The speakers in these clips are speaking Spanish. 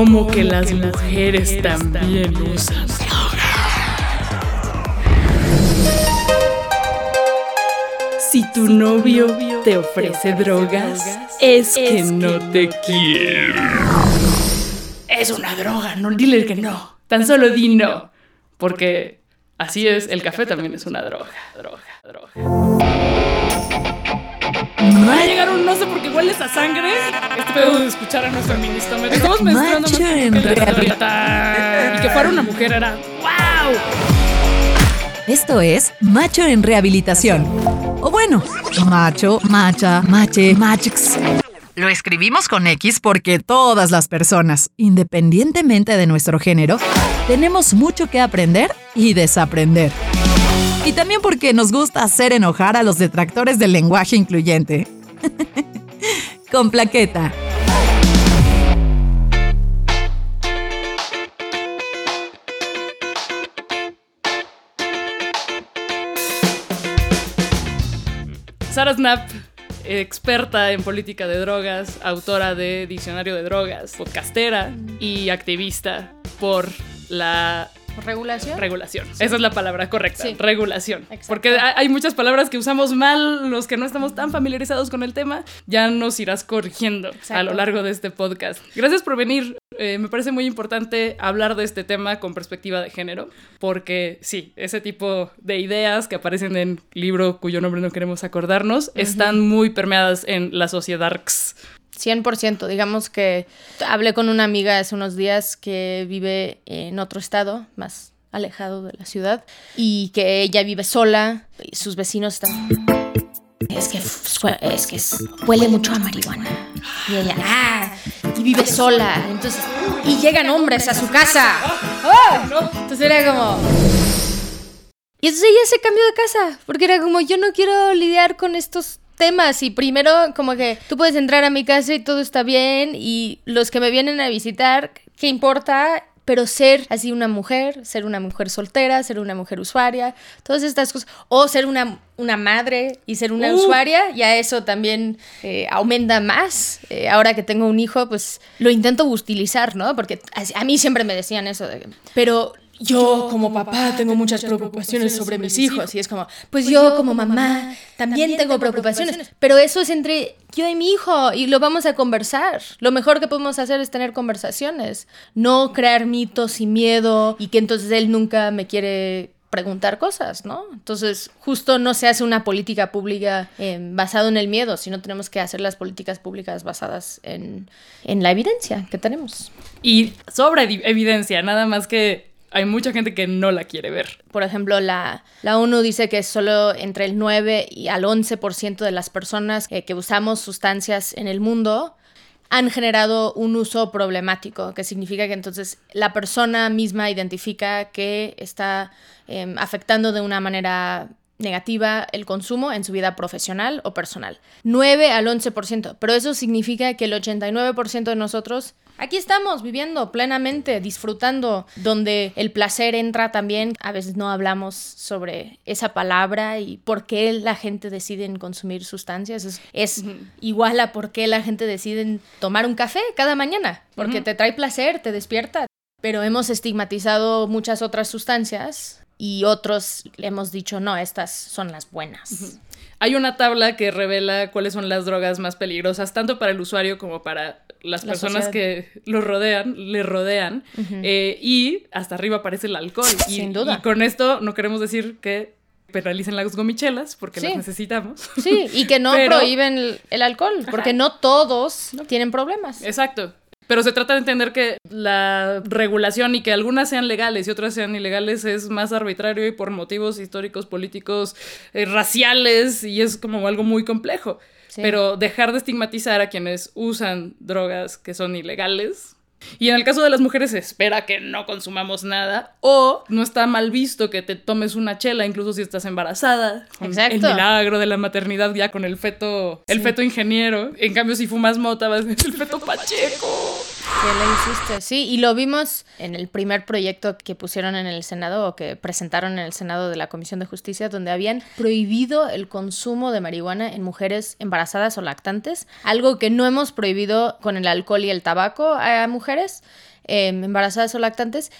¿Cómo que las mujeres también usan Si tu novio te ofrece drogas, es que no te quiere. Es una droga, no dile que no. Tan solo di no. Porque así es, el café también es una droga. Droga, droga. Va a llegar un no sé por qué hueles a sangre. Este pedo de escuchar a nuestro ministro. Estamos menstruando más que Y que fuera una mujer era ¡Wow! Esto es Macho en Rehabilitación. O bueno, macho, macha, mache, machx. Lo escribimos con X porque todas las personas, independientemente de nuestro género, tenemos mucho que aprender y desaprender. Y también porque nos gusta hacer enojar a los detractores del lenguaje incluyente. con plaqueta. Sara Snap, experta en política de drogas, autora de Diccionario de Drogas, podcastera y activista por la ¿Regulación? Regulación. Esa es la palabra correcta. Regulación. Porque hay muchas palabras que usamos mal, los que no estamos tan familiarizados con el tema, ya nos irás corrigiendo a lo largo de este podcast. Gracias por venir. Eh, me parece muy importante hablar de este tema con perspectiva de género, porque sí, ese tipo de ideas que aparecen en libro cuyo nombre no queremos acordarnos, están muy permeadas en la sociedad 100%. Digamos que hablé con una amiga hace unos días que vive en otro estado, más alejado de la ciudad, y que ella vive sola, y sus vecinos están... Es que, es que huele mucho a marihuana. Y ella, ah, y vive sola. Entonces, y llegan hombres a su casa. Entonces era como... Y entonces ella se cambió de casa, porque era como, yo no quiero lidiar con estos temas y primero como que tú puedes entrar a mi casa y todo está bien y los que me vienen a visitar, ¿qué importa? Pero ser así una mujer, ser una mujer soltera, ser una mujer usuaria, todas estas cosas, o ser una, una madre y ser una uh. usuaria, ya eso también eh, aumenta más. Eh, ahora que tengo un hijo, pues lo intento utilizar, ¿no? Porque a, a mí siempre me decían eso, de, pero yo como papá tengo muchas preocupaciones sobre mis hijos y es como, pues, pues yo como mamá también tengo preocupaciones, pero eso es entre yo y mi hijo y lo vamos a conversar. Lo mejor que podemos hacer es tener conversaciones, no crear mitos y miedo y que entonces él nunca me quiere preguntar cosas, ¿no? Entonces, justo no se hace una política pública eh, basada en el miedo, sino tenemos que hacer las políticas públicas basadas en, en la evidencia que tenemos. Y sobre evidencia, nada más que hay mucha gente que no la quiere ver. Por ejemplo, la, la ONU dice que solo entre el 9 y al 11% de las personas que, usamos sustancias en el mundo han generado un uso problemático, que significa que entonces la persona misma identifica que está em, afectando de una manera negativa el consumo en su vida profesional o personal. 9 al 11%, pero eso significa que el 89% de nosotros Aquí estamos viviendo plenamente, disfrutando, donde el placer entra también. A veces no hablamos sobre esa palabra y por qué la gente decide consumir sustancias. Es, igual a por qué la gente decide tomar un café cada mañana, porque te trae placer, te despierta. Pero hemos estigmatizado muchas otras sustancias y otros le hemos dicho, no, estas son las buenas. Hay una tabla que revela cuáles son las drogas más peligrosas, tanto para el usuario como para las personas que lo rodean, le rodean. Eh, y hasta arriba aparece el alcohol. Y, Sin duda. Y con esto no queremos decir que penalicen las gomichelas porque las necesitamos. Sí, y que no prohíben el, alcohol, porque no todos tienen problemas. Exacto. Pero se trata de entender que la regulación y que algunas sean legales y otras sean ilegales es más arbitrario y por motivos históricos, políticos, eh, raciales y es como algo muy complejo. Pero dejar de estigmatizar a quienes usan drogas que son ilegales y en el caso de las mujeres se espera que no consumamos nada o no está mal visto que te tomes una chela incluso si estás embarazada. Exacto. El milagro de la maternidad ya con el feto, el feto ingeniero. En cambio si fumas mota vas a el feto pacheco. ¿Qué le hiciste? Sí, y lo vimos en el primer proyecto que pusieron en el Senado o que presentaron en el Senado de la Comisión de Justicia, donde habían prohibido el consumo de marihuana en mujeres embarazadas o lactantes, algo que no hemos prohibido con el alcohol y el tabaco a mujeres em, embarazadas o lactantes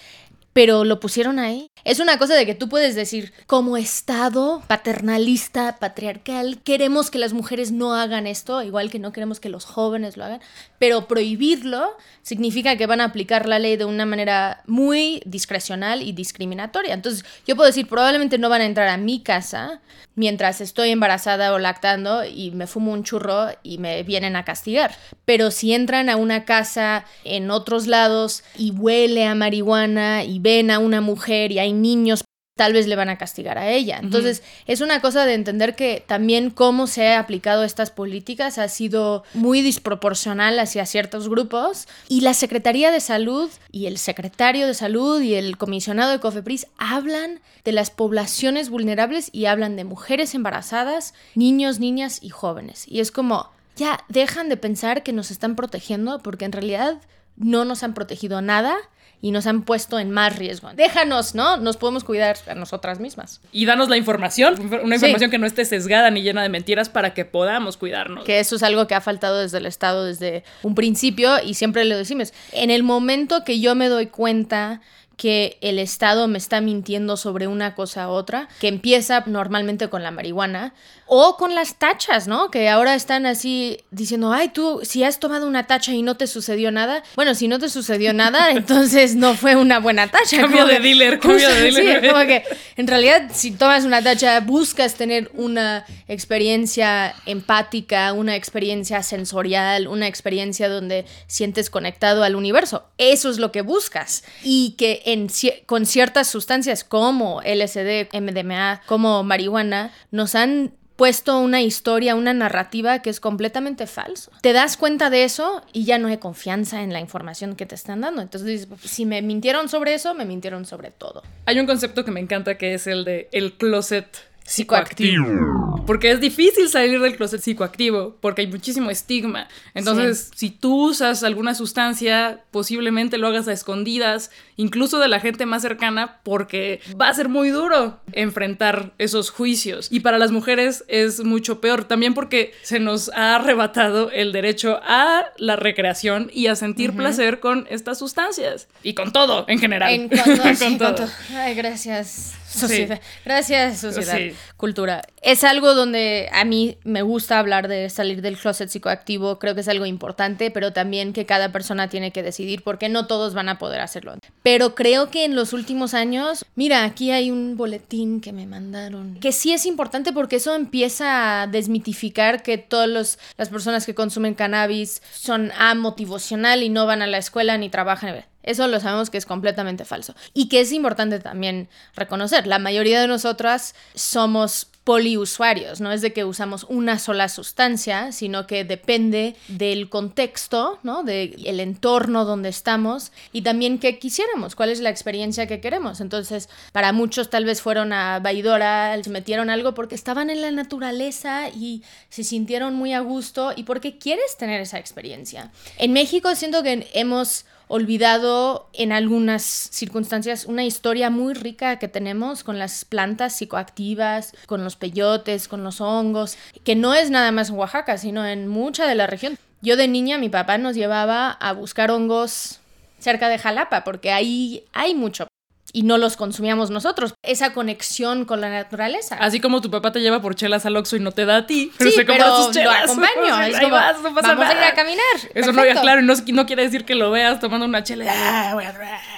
pero lo pusieron ahí. Es una cosa de que tú puedes decir, como Estado paternalista, patriarcal, queremos que las mujeres no hagan esto, igual que no queremos que los jóvenes lo hagan, pero prohibirlo significa que van a aplicar la ley de una manera muy discrecional y discriminatoria. Entonces, yo puedo decir, probablemente no van a entrar a mi casa mientras estoy embarazada o lactando y me fumo un churro y me vienen a castigar. Pero si entran a una casa en otros lados y huele a marihuana y ven a una mujer y hay niños, tal vez le van a castigar a ella. Entonces, es una cosa de entender que también cómo se ha aplicado estas políticas ha sido muy desproporcional hacia ciertos grupos y la Secretaría de Salud y el secretario de Salud y el comisionado de COFEPRIS hablan de las poblaciones vulnerables y hablan de mujeres embarazadas, niños, niñas y jóvenes. Y es como, ya dejan de pensar que nos están protegiendo porque en realidad no nos han protegido nada y nos han puesto en más riesgo. Déjanos, ¿no? Nos podemos cuidar a nosotras mismas. Y danos la información, una información que no esté sesgada ni llena de mentiras para que podamos cuidarnos. Que eso es algo que ha faltado desde el Estado desde un principio y siempre lo decimos. En el momento que yo me doy cuenta que el Estado me está mintiendo sobre una cosa u otra, que empieza normalmente con la marihuana, o con las tachas, ¿no? Que ahora están así diciendo, ay, tú, si has tomado una tacha y no te sucedió nada, bueno, si no te sucedió nada, entonces no fue una buena tacha. Cambio de dealer, cambio de dealer. Sí, como que en realidad si tomas una tacha, buscas tener una experiencia empática, una experiencia sensorial, una experiencia donde sientes conectado al universo. Eso es lo que buscas. Y que en, con ciertas sustancias como LSD, MDMA, como marihuana, nos han puesto una historia, una narrativa que es completamente falso. Te das cuenta de eso y ya no hay confianza en la información que te están dando. Entonces, si me mintieron sobre eso, me mintieron sobre todo. Hay un concepto que me encanta que es el de el closet psicoactivo. Porque es difícil salir del closet psicoactivo, porque hay muchísimo estigma. Entonces, si tú usas alguna sustancia, posiblemente lo hagas a escondidas, incluso de la gente más cercana, porque va a ser muy duro enfrentar esos juicios. Y para las mujeres es mucho peor, también porque se nos ha arrebatado el derecho a la recreación y a sentir placer con estas sustancias. Y con todo, en general. con, todo. Ay, gracias sociedad. Gracias, sociedad. Cultura. Es algo donde a mí me gusta hablar de salir del closet psicoactivo. Creo que es algo importante, pero también que cada persona tiene que decidir porque no todos van a poder hacerlo. Pero creo que en los últimos años, mira, aquí hay un boletín que me mandaron. Que sí es importante porque eso empieza a desmitificar que todas las personas que consumen cannabis son amotivacional y no van a la escuela ni trabajan. Eso lo sabemos que es completamente falso. Y que es importante también reconocer. La mayoría de nosotras somos poliusuarios, no es de que usamos una sola sustancia, sino que depende del contexto, ¿no? Del entorno donde estamos y también qué quisiéramos, cuál es la experiencia que queremos. Entonces, para muchos tal vez fueron a Baidora, se metieron algo porque estaban en la naturaleza y se sintieron muy a gusto y porque quieres tener esa experiencia. En México siento que hemos olvidado en algunas circunstancias una historia muy rica que tenemos con las plantas psicoactivas, con los peyotes, con los hongos, que no es nada más en Oaxaca, sino en mucha de la región. Yo de niña mi papá nos llevaba a buscar hongos cerca de Jalapa, porque ahí hay mucho y no los consumíamos nosotros. Esa conexión con la naturaleza. Así como tu papá te lleva por chelas al Oxxo y no te da a ti, pero sí, se pero sus chelas. lo acompaño. como, vamos a ir a caminar. Eso no, claro, no, no quiere decir que lo veas tomando una chela. Ah,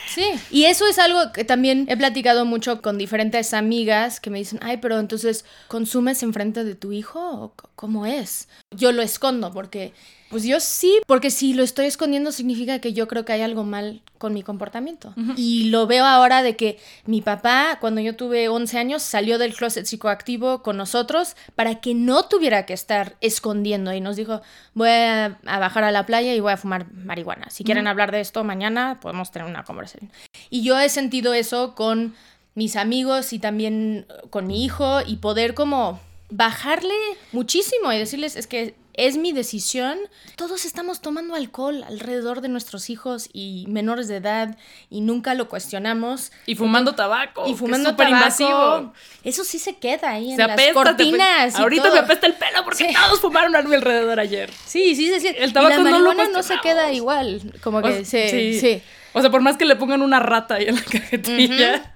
sí, y eso es algo que también he platicado mucho con diferentes amigas que me dicen, ay, pero entonces, ¿consumes enfrente de tu hijo cómo es? Yo lo escondo porque pues yo sí, porque si lo estoy escondiendo significa que yo creo que hay algo mal con mi comportamiento. Y lo veo ahora de que mi papá, cuando yo tuve 11 años, salió del closet psicoactivo con nosotros para que no tuviera que estar escondiendo y nos dijo, voy a, bajar a la playa y voy a fumar marihuana. Si quieren hablar de esto mañana, podemos tener una conversación. Y yo he sentido eso con mis amigos y también con mi hijo y poder como bajarle muchísimo y decirles, es que es mi decisión. Todos estamos tomando alcohol alrededor de nuestros hijos y menores de edad y nunca lo cuestionamos. Y fumando tabaco. Y fumando súper tabaco. invasivo. Eso sí se queda ahí en Se las apesta, cortinas. y Ahorita todo. me apesta el pelo porque Sí. todos fumaron a mi alrededor ayer. Sí, sí, sí. sí. El Y tabaco la no lo no se queda igual. Como O que sea, se- sí. O sea, por más que le pongan una rata ahí en la cajetilla,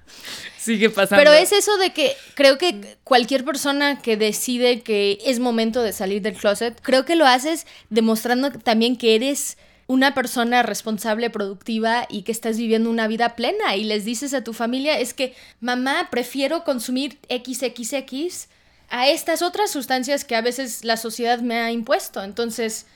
sigue pasando. Pero es eso de que creo que cualquier persona que decide que es momento de salir del closet, creo que lo haces demostrando también que eres una persona responsable, productiva y que estás viviendo una vida plena y les dices a tu familia es que mamá prefiero consumir XXX a estas otras sustancias que a veces la sociedad me ha impuesto. Entonces,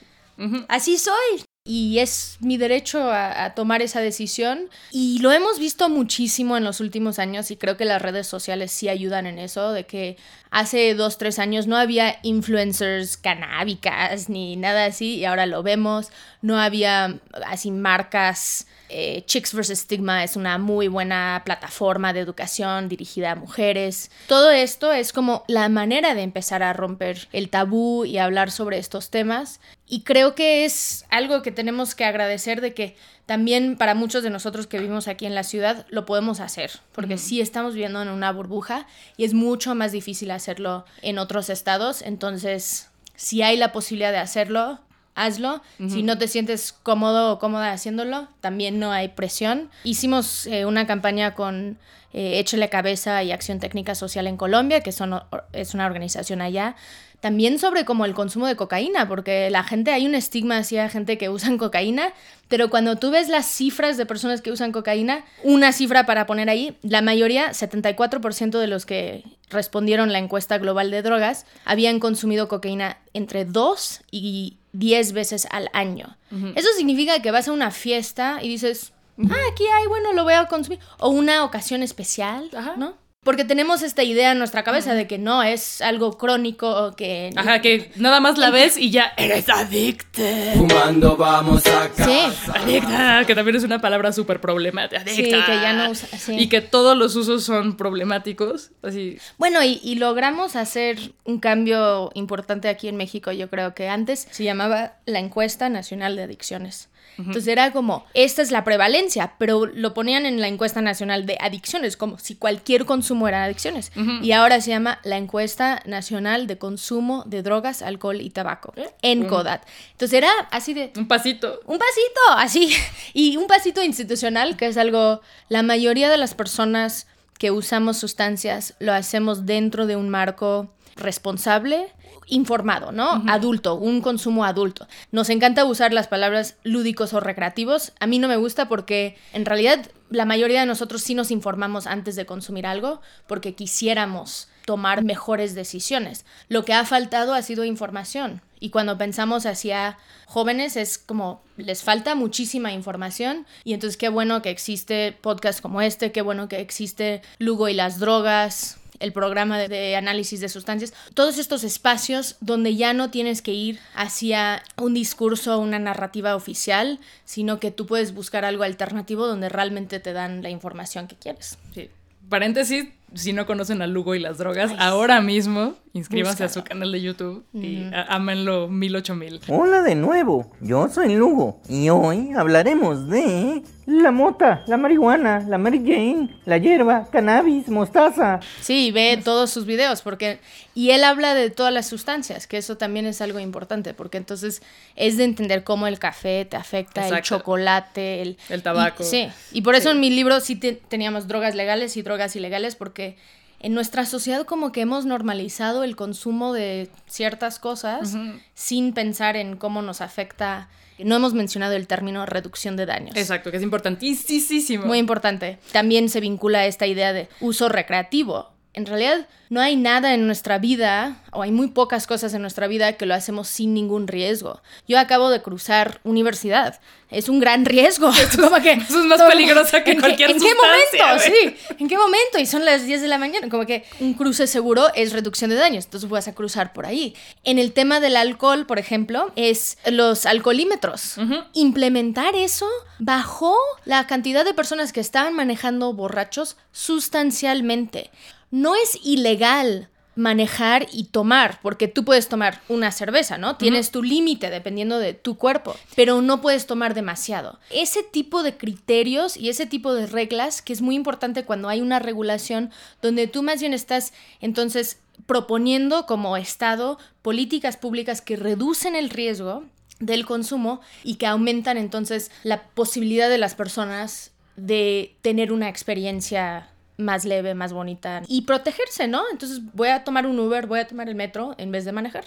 así soy. Y es mi derecho a, tomar esa decisión. Y lo hemos visto muchísimo en los últimos años y creo que las redes sociales sí ayudan en eso, de que hace dos, tres años no había influencers canábicas ni nada así y ahora lo vemos. No había así marcas. eh, Chicks vs. Stigma es una muy buena plataforma de educación dirigida a mujeres. Todo esto es como la manera de empezar a romper el tabú y hablar sobre estos temas. Y creo que es algo que tenemos que agradecer de que también para muchos de nosotros que vivimos aquí en la ciudad lo podemos hacer, porque sí estamos viviendo en una burbuja y es mucho más difícil hacerlo en otros estados. Entonces, si hay la posibilidad de hacerlo, hazlo. Si no te sientes cómodo o cómoda haciéndolo, también no hay presión. Hicimos eh, una campaña con eh, Échale Cabeza y Acción Técnica Social en Colombia, que son, es una organización allá. También sobre como el consumo de cocaína, porque la gente, hay un estigma hacia gente que usan cocaína, pero cuando tú ves las cifras de personas que usan cocaína, una cifra para poner ahí, la mayoría, 74% de los que respondieron la encuesta global de drogas, habían consumido cocaína entre 2 y 10 veces al año. Eso significa que vas a una fiesta y dices, ah, aquí hay, bueno, lo voy a consumir. O una ocasión especial, Ajá. ¿no? Porque tenemos esta idea en nuestra cabeza de que no, es algo crónico o que... Ajá, que nada más la ves y ya eres adicta. Fumando vamos a casa. Sí, Adicta, que también es una palabra súper problemática. Adicta. Sí, que ya no usa- sí. Y que todos los usos son problemáticos. Así. Bueno, y, y logramos hacer un cambio importante aquí en México. Yo creo que antes se llamaba la encuesta nacional de adicciones. Entonces era como, esta es la prevalencia, pero lo ponían en la encuesta nacional de adicciones, como si cualquier consumo era adicciones. Y ahora se llama la encuesta nacional de consumo de drogas, alcohol y tabaco, en CODAT. Entonces era así de, Un pasito. un pasito, así. Y un pasito institucional, que es algo, la mayoría de las personas que usamos sustancias lo hacemos dentro de un marco responsable, informado, ¿no? Adulto, un consumo adulto. Nos encanta usar las palabras lúdicos o recreativos. A mí no me gusta porque en realidad la mayoría de nosotros sí nos informamos antes de consumir algo porque quisiéramos tomar mejores decisiones. Lo que ha faltado ha sido información. Y cuando pensamos hacia jóvenes es como les falta muchísima información y entonces qué bueno que existe podcast como este, qué bueno que existe Lugo y las drogas, el programa de, análisis de sustancias, todos estos espacios donde ya no tienes que ir hacia un discurso, una narrativa oficial, sino que tú puedes buscar algo alternativo donde realmente te dan la información que quieres. Sí. Paréntesis, si no conocen a Lugo y las drogas, ahora mismo inscríbanse a su Búscalo. canal de YouTube y ámenlo mil ocho mil. Hola de nuevo, yo soy Lugo y hoy hablaremos de la mota, la marihuana, la Mary Jane, la hierba, cannabis, mostaza. Sí, ve todos sus videos porque y él habla de todas las sustancias, que eso también es algo importante, porque entonces es de entender cómo el café te afecta, el chocolate, el, El tabaco. y- sí, y por eso Sí. en mi libro sí te- teníamos drogas legales y drogas ilegales porque en nuestra sociedad como que hemos normalizado el consumo de ciertas cosas sin pensar en cómo nos afecta. No hemos mencionado el término reducción de daños. Exacto, que es importantísimo. Muy importante. También se vincula a esta idea de uso recreativo. En realidad, no hay nada en nuestra vida, o hay muy pocas cosas en nuestra vida que lo hacemos sin ningún riesgo. Yo acabo de cruzar universidad. Es un gran riesgo. Como que, eso es más todo- peligrosa que ¿en qué- cualquier ¿En qué momento? Sí. ¿En qué momento? Y son las 10 de la mañana. Como que un cruce seguro es reducción de daños. Entonces vas a cruzar por ahí. En el tema del alcohol, por ejemplo, es los alcoholímetros. Implementar eso bajó la cantidad de personas que estaban manejando borrachos sustancialmente. No es ilegal manejar y tomar, porque tú puedes tomar una cerveza, ¿no? Tienes tu límite dependiendo de tu cuerpo, pero no puedes tomar demasiado. Ese tipo de criterios y ese tipo de reglas que es muy importante cuando hay una regulación donde tú más bien estás entonces proponiendo como Estado políticas públicas que reducen el riesgo del consumo y que aumentan entonces la posibilidad de las personas de tener una experiencia más leve, más bonita y protegerse, ¿no? Entonces voy a tomar un Uber, voy a tomar el metro en vez de manejar.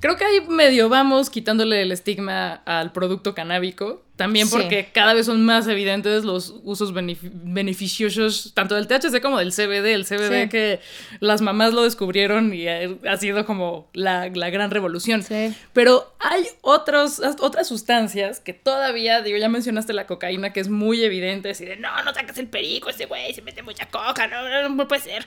Creo que ahí medio vamos quitándole el estigma al producto canábico. También porque cada vez son más evidentes los usos beneficiosos tanto del THC como del CBD. El CBD que las mamás lo descubrieron y ha, sido como la, gran revolución. Pero hay otros, otras sustancias que todavía, digo, ya mencionaste la cocaína, que es muy evidente. Así de, no, no sacas el perico, ese güey se mete mucha coca, no, no puede ser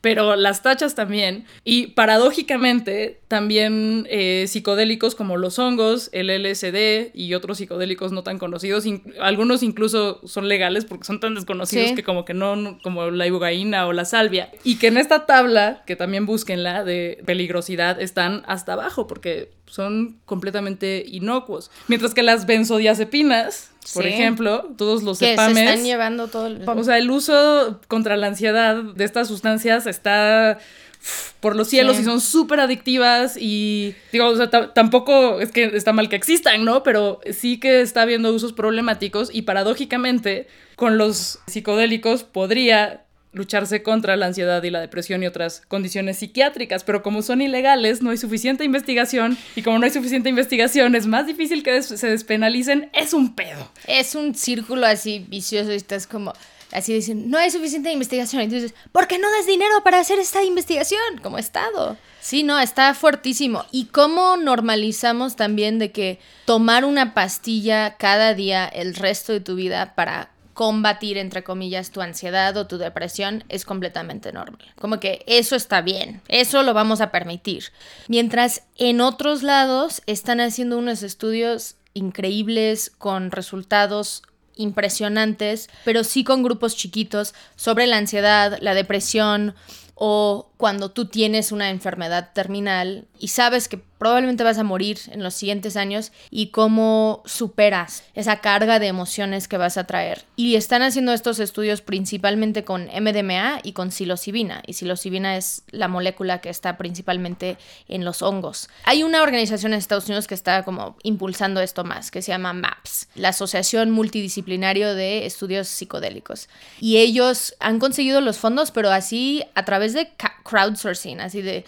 pero las tachas también. Y paradójicamente, también eh, psicodélicos como los hongos, el LSD y otros psicodélicos no tan conocidos, algunos incluso son legales porque son tan desconocidos que como que no, como la ibogaína o la salvia. Y que en esta tabla, que también búsquenla de peligrosidad, están hasta abajo porque son completamente inocuos. Mientras que las benzodiazepinas, por ejemplo, todos los que Se están llevando todo el... O sea, el uso contra la ansiedad de estas sustancias está por los cielos y son súper adictivas y digo, o sea, tampoco es que está mal que existan, ¿no? Pero sí que está habiendo usos problemáticos y paradójicamente con los psicodélicos podría lucharse contra la ansiedad y la depresión y otras condiciones psiquiátricas, pero como son ilegales, no hay suficiente investigación y como no hay suficiente investigación, es más difícil que se despenalicen, es un pedo. Es un círculo así vicioso y estás como así dicen, no hay suficiente investigación. Entonces, ¿por qué no das dinero para hacer esta investigación como Estado? Sí, no, está fuertísimo. ¿Y cómo normalizamos también de que tomar una pastilla cada día el resto de tu vida para combatir, entre comillas, tu ansiedad o tu depresión es completamente normal. Como que eso está bien, eso lo vamos a permitir. Mientras en otros lados están haciendo unos estudios increíbles con resultados impresionantes, pero sí con grupos chiquitos sobre la ansiedad, la depresión o cuando tú tienes una enfermedad terminal y sabes que probablemente vas a morir en los siguientes años y cómo superas esa carga de emociones que vas a traer. Y están haciendo estos estudios principalmente con MDMA y con psilocibina. Y psilocibina es la molécula que está principalmente en los hongos. Hay una organización en Estados Unidos que está como impulsando esto más, que se llama MAPS, la Asociación Multidisciplinario de Estudios Psicodélicos. Y ellos han conseguido los fondos, pero así a través de crowdsourcing, así de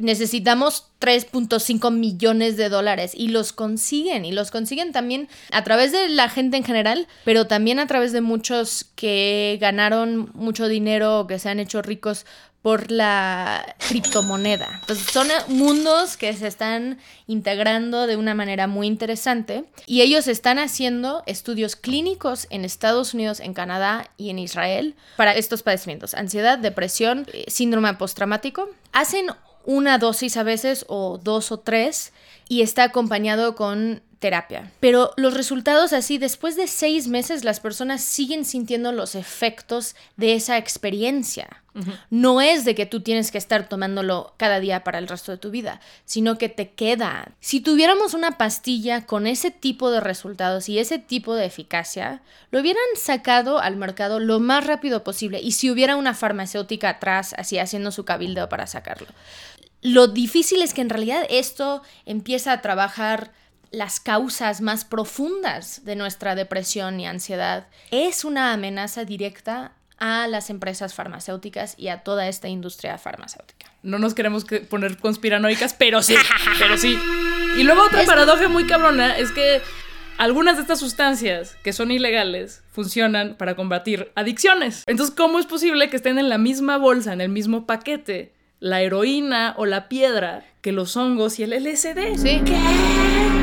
necesitamos 3.5 millones de dólares y los consiguen y los consiguen también a través de la gente en general, pero también a través de muchos que ganaron mucho dinero o que se han hecho ricos por la criptomoneda. Entonces son mundos que se están integrando de una manera muy interesante y ellos están haciendo estudios clínicos en Estados Unidos, en Canadá y en Israel para estos padecimientos, ansiedad, depresión, eh, síndrome postraumático. Hacen una dosis a veces o dos o tres y está acompañado con terapia. Pero los resultados así, después de seis meses, las personas siguen sintiendo los efectos de esa experiencia. No es de que tú tienes que estar tomándolo cada día para el resto de tu vida, sino que te queda. Si tuviéramos una pastilla con ese tipo de resultados y ese tipo de eficacia, lo hubieran sacado al mercado lo más rápido posible y si hubiera una farmacéutica atrás así haciendo su cabildo para sacarlo. Lo difícil es que en realidad esto empieza a trabajar las causas más profundas de nuestra depresión y ansiedad. Es una amenaza directa a las empresas farmacéuticas y a toda esta industria farmacéutica. No nos queremos poner conspiranoicas, pero sí, pero sí. Y luego otra paradoja muy cabrona es que algunas de estas sustancias que son ilegales funcionan para combatir adicciones. Entonces, ¿cómo es posible que estén en la misma bolsa, en el mismo paquete? la heroína o la piedra que los hongos y el LSD. Sí. ¿Qué?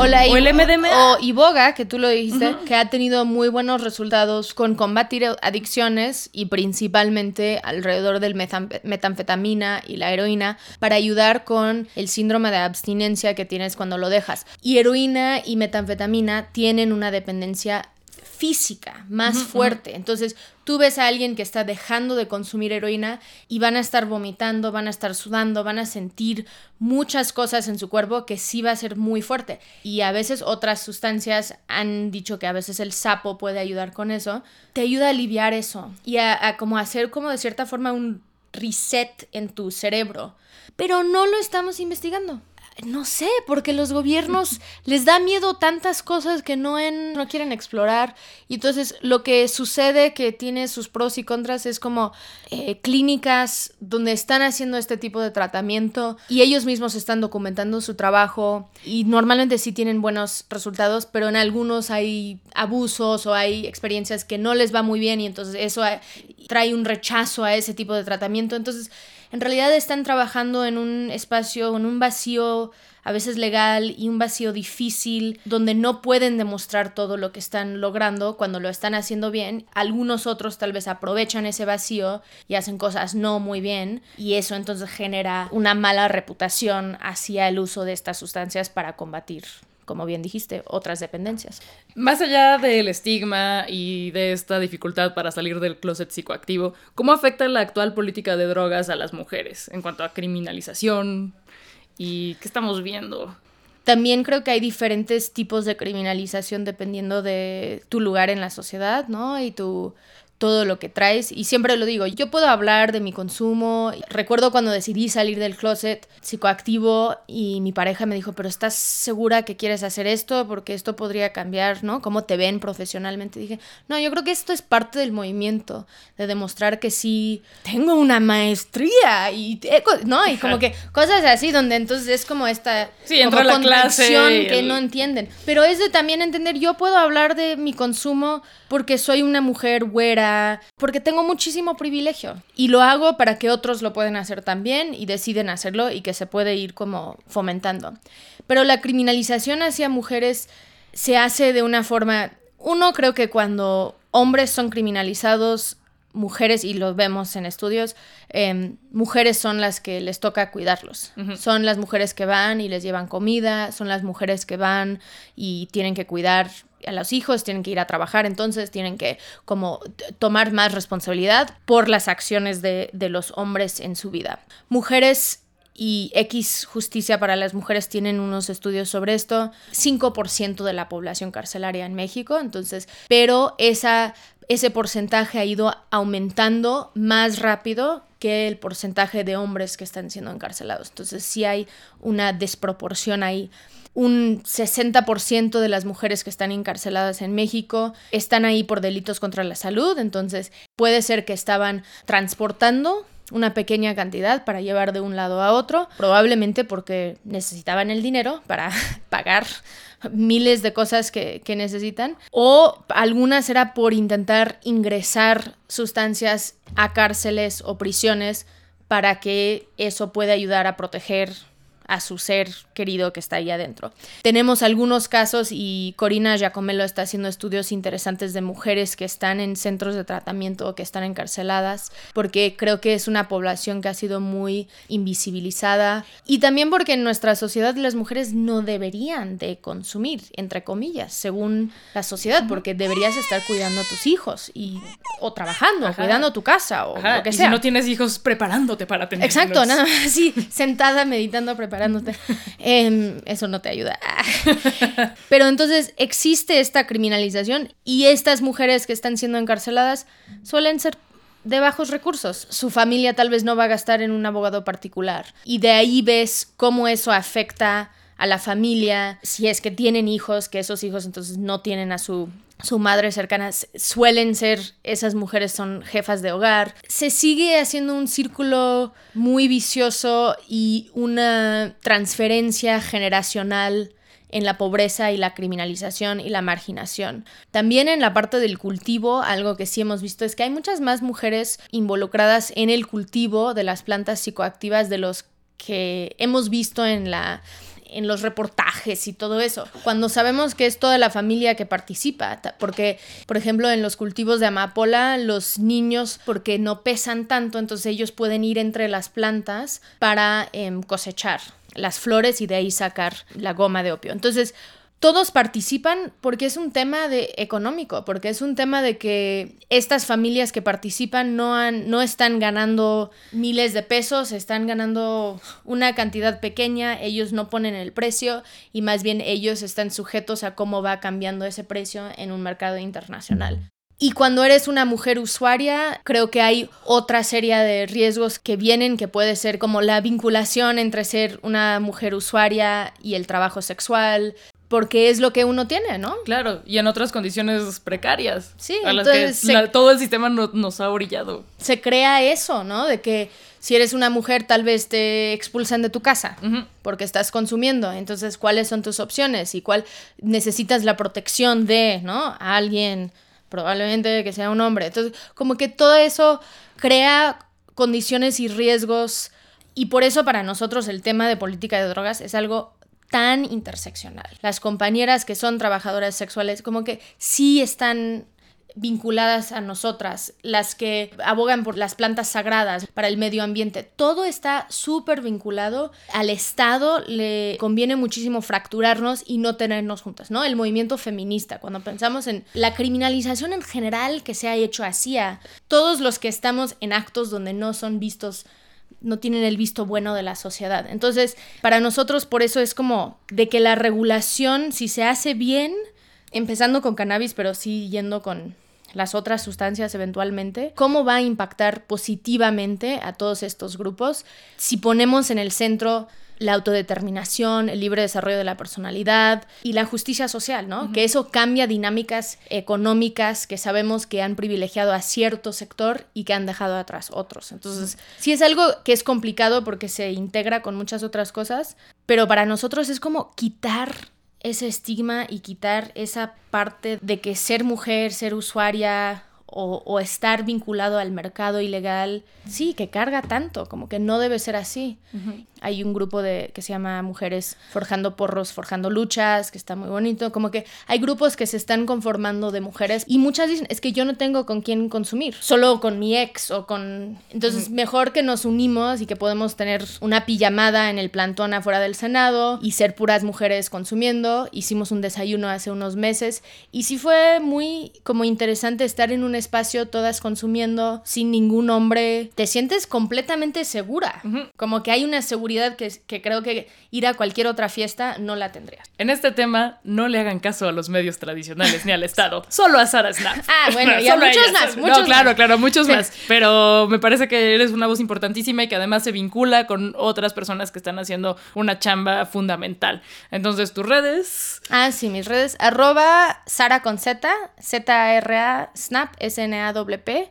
O, la o el MDMA. O Iboga, que tú lo dijiste, que ha tenido muy buenos resultados con combatir adicciones y principalmente alrededor del metanfetamina y la heroína para ayudar con el síndrome de abstinencia que tienes cuando lo dejas. Y heroína y metanfetamina tienen una dependencia física, más fuerte. Entonces, tú ves a alguien que está dejando de consumir heroína y van a estar vomitando, van a estar sudando, van a sentir muchas cosas en su cuerpo que sí va a ser muy fuerte. Y a veces otras sustancias han dicho que a veces el sapo puede ayudar con eso. Te ayuda a aliviar eso y a, a como hacer como de cierta forma un reset en tu cerebro. Pero no lo estamos investigando no sé, porque los gobiernos les da miedo tantas cosas que no, en, no quieren explorar. Y entonces lo que sucede que tiene sus pros y contras es como eh, clínicas donde están haciendo este tipo de tratamiento y ellos mismos están documentando su trabajo y normalmente sí tienen buenos resultados, pero en algunos hay abusos o hay experiencias que no les va muy bien y entonces eso eh, trae un rechazo a ese tipo de tratamiento. Entonces en realidad están trabajando en un espacio, en un vacío a veces legal y un vacío difícil donde no pueden demostrar todo lo que están logrando cuando lo están haciendo bien. Algunos otros tal vez aprovechan ese vacío y hacen cosas no muy bien y eso entonces genera una mala reputación hacia el uso de estas sustancias para combatir como bien dijiste, otras dependencias. Más allá del estigma y de esta dificultad para salir del closet psicoactivo, ¿cómo afecta la actual política de drogas a las mujeres en cuanto a criminalización y qué estamos viendo? También creo que hay diferentes tipos de criminalización dependiendo de tu lugar en la sociedad, ¿no? Y tu todo lo que traes. Y siempre lo digo, yo puedo hablar de mi consumo. Recuerdo cuando decidí salir del closet psicoactivo y mi pareja me dijo, pero ¿estás segura que quieres hacer esto? Porque esto podría cambiar, ¿no? ¿Cómo te ven profesionalmente? dije, no, yo creo que esto es parte del movimiento, de demostrar que sí, tengo una maestría y, ¿no? Y como que cosas así, donde entonces es como esta sí, entra la clase que no entienden. Pero es de también entender, yo puedo hablar de mi consumo porque soy una mujer güera, porque tengo muchísimo privilegio y lo hago para que otros lo pueden hacer también y deciden hacerlo y que se puede ir como fomentando. Pero la criminalización hacia mujeres se hace de una forma, uno creo que cuando hombres son criminalizados, mujeres, y lo vemos en estudios, em, mujeres son las que les toca cuidarlos. Son las mujeres que van y les llevan comida, son las mujeres que van y tienen que cuidar a los hijos, tienen que ir a trabajar, entonces tienen que como tomar más responsabilidad por las acciones de, de los hombres en su vida. Mujeres y X Justicia para las Mujeres tienen unos estudios sobre esto, 5% de la población carcelaria en México, entonces, pero esa, ese porcentaje ha ido aumentando más rápido que el porcentaje de hombres que están siendo encarcelados. Entonces sí hay una desproporción ahí un 60% de las mujeres que están encarceladas en México están ahí por delitos contra la salud, entonces puede ser que estaban transportando una pequeña cantidad para llevar de un lado a otro, probablemente porque necesitaban el dinero para pagar miles de cosas que, que, necesitan, o algunas era por intentar ingresar sustancias a cárceles o prisiones para que eso pueda ayudar a proteger a su ser querido que está ahí adentro. Tenemos algunos casos y Corina Giacomelo está haciendo estudios interesantes de mujeres que están en centros de tratamiento o que están encarceladas, porque creo que es una población que ha sido muy invisibilizada y también porque en nuestra sociedad las mujeres no deberían de consumir, entre comillas, según la sociedad, porque deberías estar cuidando a tus hijos y o trabajando, cuidando tu casa o lo que sea. si no tienes hijos, preparándote para tener Exacto, nada más así, sentada meditando, Em, eso no te ayuda. Pero entonces existe esta criminalización y estas mujeres que están siendo encarceladas suelen ser de bajos recursos. Su familia tal vez no va a gastar en un abogado particular. Y de ahí ves cómo eso afecta a la familia, si es que tienen hijos, que esos hijos entonces no tienen a su su madre cercana, suelen ser, esas mujeres son jefas de hogar. Se sigue haciendo un círculo muy vicioso y una transferencia generacional en la pobreza y la criminalización y la marginación. También en la parte del cultivo, algo que sí hemos visto es que hay muchas más mujeres involucradas en el cultivo de las plantas psicoactivas de los que hemos visto en la en los reportajes y todo eso, cuando sabemos que es toda la familia que participa, porque, por ejemplo, en los cultivos de amapola, los niños, porque no pesan tanto, entonces ellos pueden ir entre las plantas para em, cosechar las flores y de ahí sacar la goma de opio. Entonces, todos participan porque es un tema de económico, porque es un tema de que estas familias que participan no, han, no están ganando miles de pesos, están ganando una cantidad pequeña, ellos no ponen el precio y más bien ellos están sujetos a cómo va cambiando ese precio en un mercado internacional. Y cuando eres una mujer usuaria, creo que hay otra serie de riesgos que vienen, que puede ser como la vinculación entre ser una mujer usuaria y el trabajo sexual, porque es lo que uno tiene, ¿no? Claro, y en otras condiciones precarias. Sí, a las que se- la- todo el sistema no- nos ha orillado. Se crea eso, ¿no? De que si eres una mujer tal vez te expulsan de tu casa porque estás consumiendo. Entonces, ¿cuáles son tus opciones? Y cuál necesitas la protección de, ¿no? A alguien, probablemente que sea un hombre. Entonces, como que todo eso crea condiciones y riesgos. Y por eso para nosotros el tema de política de drogas es algo tan interseccional. Las compañeras que son trabajadoras sexuales como que sí están vinculadas a nosotras, las que abogan por las plantas sagradas para el medio ambiente, todo está súper vinculado al Estado, le conviene muchísimo fracturarnos y no tenernos juntas, ¿no? El movimiento feminista, cuando pensamos en la criminalización en general que se ha hecho así a todos los que estamos en actos donde no son vistos no tienen el visto bueno de la sociedad. Entonces, para nosotros por eso es como de que la regulación, si se hace bien, empezando con cannabis, pero sí yendo con las otras sustancias eventualmente, cómo va a impactar positivamente a todos estos grupos si ponemos en el centro la autodeterminación, el libre desarrollo de la personalidad y la justicia social, ¿no? Que eso cambia dinámicas económicas que sabemos que han privilegiado a cierto sector y que han dejado atrás otros. Entonces, sí es algo que es complicado porque se integra con muchas otras cosas, pero para nosotros es como quitar ese estigma y quitar esa parte de que ser mujer, ser usuaria o, o estar vinculado al mercado ilegal, sí, que carga tanto, como que no debe ser así. Hay un grupo de, que se llama Mujeres Forjando Porros, Forjando Luchas, que está muy bonito, como que hay grupos que se están conformando de mujeres y muchas dicen, es que yo no tengo con quién consumir, solo con mi ex o con... Entonces, mejor que nos unimos y que podemos tener una pijamada en el plantón afuera del Senado y ser puras mujeres consumiendo. Hicimos un desayuno hace unos meses y sí fue muy como interesante estar en un espacio todas consumiendo sin ningún hombre. Te sientes completamente segura, como que hay una seguridad que, que creo que ir a cualquier otra fiesta no la tendrías. En este tema, no le hagan caso a los medios tradicionales ni al Estado. Solo a Sara Snap. Ah, bueno, y a muchos ella. más, No, muchos claro, más. claro, muchos más. Pero me parece que eres una voz importantísima y que además se vincula con otras personas que están haciendo una chamba fundamental. Entonces, tus redes. Ah, sí, mis redes. Arroba Sara con Z, Z-R-A, Snap, S-N-A-W-P,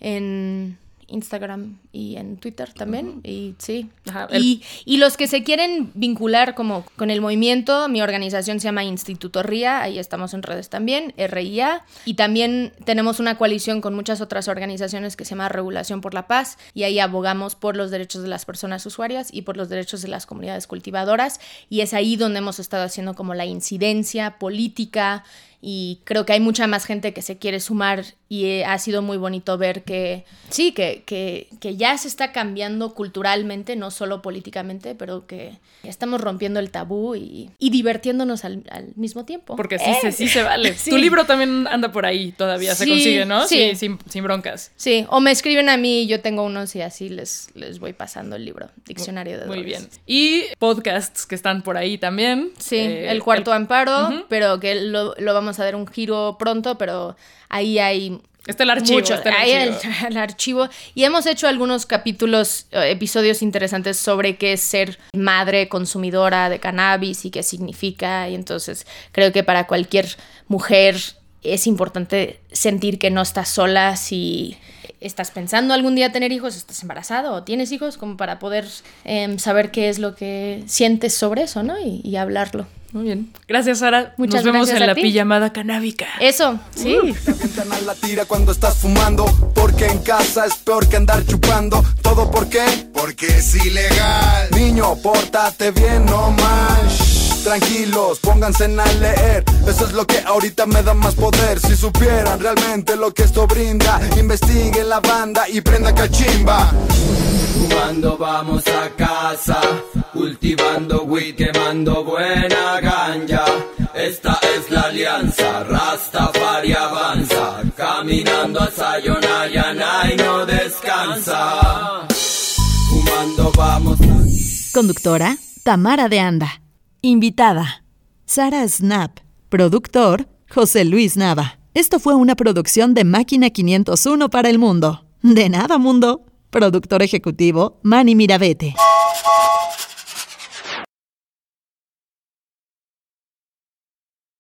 en Instagram y en Twitter también. Y sí. Ajá, el- Y, y los que se quieren vincular como con el movimiento, mi organización se llama Instituto RIA, ahí estamos en redes también, RIA. Y también tenemos una coalición con muchas otras organizaciones que se llama Regulación por la Paz, y ahí abogamos por los derechos de las personas usuarias y por los derechos de las comunidades cultivadoras. Y es ahí donde hemos estado haciendo como la incidencia política y creo que hay mucha más gente que se quiere sumar y eh, ha sido muy bonito ver que sí, que, que, que ya se está cambiando culturalmente, no solo políticamente, pero que estamos rompiendo el tabú y, y divirtiéndonos al, al mismo tiempo. Porque sí, Eh, se, sí se vale. Sí. Tu libro también anda por ahí todavía, se Sí, consigue, ¿no? sí. sin, sin broncas. Sí, o me escriben a mí yo tengo unos y así les, les voy pasando el libro, Diccionario de Muy Drogas. bien. Y podcasts que están por ahí también. Sí, Eh, el cuarto amparo, Ujú. pero que lo, lo vamos a dar un giro pronto, pero ahí hay Está el archivo. mucho, está el ahí archivo. el, el archivo. Y hemos hecho algunos capítulos, eh, episodios interesantes sobre qué es ser madre consumidora de cannabis y qué significa. Y entonces creo que para cualquier mujer es importante sentir que no estás sola si estás pensando algún día tener hijos, estás embarazado o tienes hijos, como para poder em, saber qué es lo que sientes sobre eso, ¿no? Y, y hablarlo. Muy bien. Gracias, Sara. Muchas Nos vemos gracias en a la ti. pijamada canábica. Eso, sí. Te avientan a la tira cuando estás fumando Porque en casa es peor que andar chupando ¿Todo por qué? Porque es ilegal Niño, pórtate bien, no mal Tranquilos, pónganse a leer. Eso es lo que ahorita me da más poder. Si supieran realmente lo que esto brinda, investiguen la banda y prenda cachimba. Fumando vamos a casa, cultivando weed, quemando buena ganja. Esta es la alianza, Rastafari avanza, caminando a Sayonara y no descansa. Fumando vamos a... Conductora Tamara de Anda. Invitada, Sara Snap. Productor, José Luis Nava. Esto fue una producción de Máquina 501 para el mundo. De nada, mundo. Productor ejecutivo, Manny Mirabete.